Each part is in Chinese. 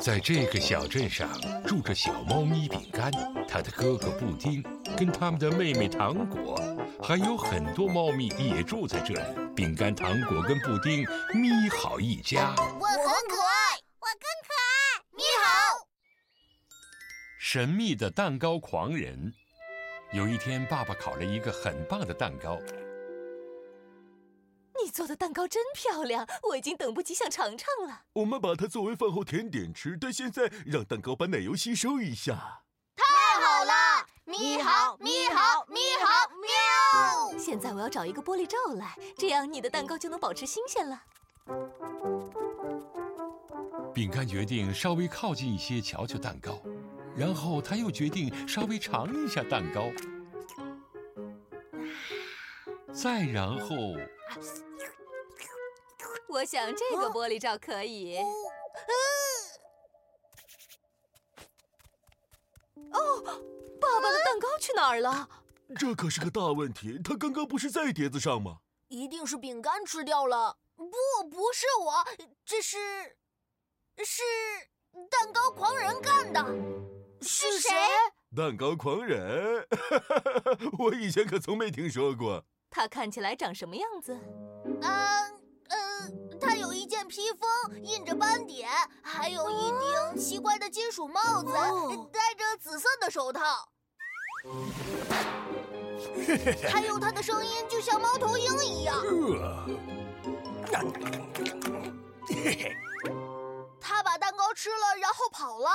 在这个小镇上住着小猫咪饼干，它的哥哥布丁，跟他们的妹妹糖果，还有很多猫咪也住在这里。饼干、糖果跟布丁咪好一家。我很可爱，我更可爱。咪好。神秘的蛋糕狂人。有一天，爸爸烤了一个很棒的蛋糕。你做的蛋糕真漂亮，我已经等不及想尝尝了。我们把它作为饭后甜点吃，但现在让蛋糕把奶油吸收一下。太好了！咪好，咪好，咪好，喵！现在我要找一个玻璃罩来，这样你的蛋糕就能保持新鲜了。饼干决定稍微靠近一些瞧瞧蛋糕，然后他又决定稍微尝一下蛋糕，再然后。我想这个玻璃罩可以。哦，爸爸的蛋糕去哪儿了？这可是个大问题。他刚刚不是在碟子上吗？一定是饼干吃掉了。不，不是我，这是是蛋糕狂人干的。是谁？蛋糕狂人？我以前可从没听说过。他看起来长什么样子？嗯。他有一件披风，印着斑点，还有一顶奇怪的金属帽子，戴着紫色的手套。还有他的声音就像猫头鹰一样。他把蛋糕吃了，然后跑了。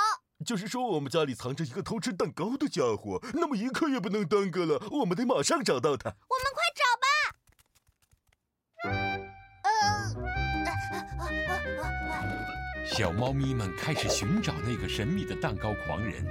就是说，我们家里藏着一个偷吃蛋糕的家伙，那么一刻也不能耽搁了，我们得马上找到他。我们快小猫咪们开始寻找那个神秘的蛋糕狂人。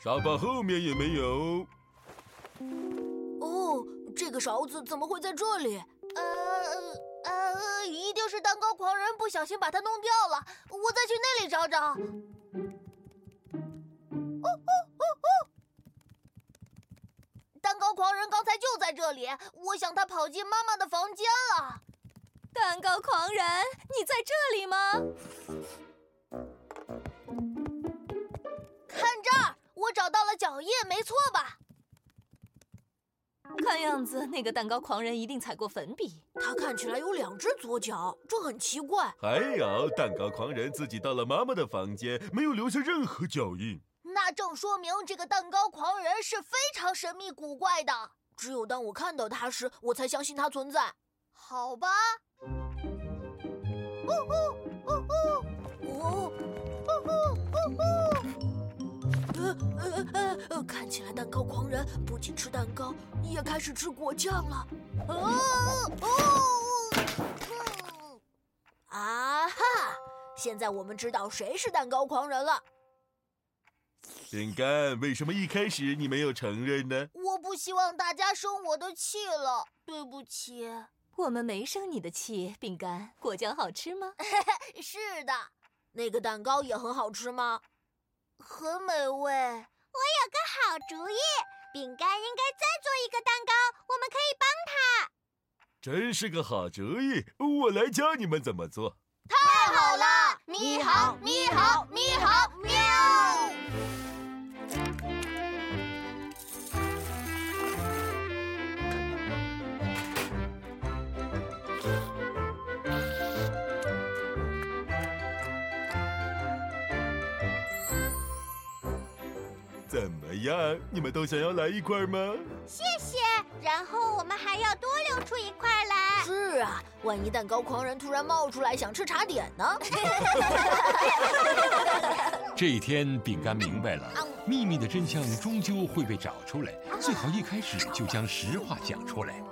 沙发后面也没有。勺子怎么会在这里？呃呃，一定是蛋糕狂人不小心把它弄掉了。我再去那里找找。哦哦哦哦！蛋糕狂人刚才就在这里，我想他跑进妈妈的房间了。蛋糕狂人，你在这里吗？看这儿。我找到了脚印，没错吧？看样子那个蛋糕狂人一定踩过粉笔。他看起来有两只左脚，这很奇怪。还有，蛋糕狂人自己到了妈妈的房间，没有留下任何脚印。那正说明这个蛋糕狂人是非常神秘古怪的。只有当我看到他时，我才相信他存在。好吧。哦哦哦哦看起来蛋糕狂人不仅吃蛋糕，也开始吃果酱了。哦哦！啊哈！现在我们知道谁是蛋糕狂人了。饼干，为什么一开始你没有承认呢？我不希望大家生我的气了，对不起。我们没生你的气，饼干。果酱好吃吗？是的。那个蛋糕也很好吃吗？很美味。个好主意，饼干应该再做一个蛋糕，我们可以帮他。真是个好主意，我来教你们怎么做。太好了！咪好，咪好，咪好，喵。怎么样？你们都想要来一块吗？谢谢。然后我们还要多留出一块来。是啊，万一蛋糕狂人突然冒出来想吃茶点呢？这一天，饼干明白了，秘密的真相终究会被找出来。最好一开始就将实话讲出来。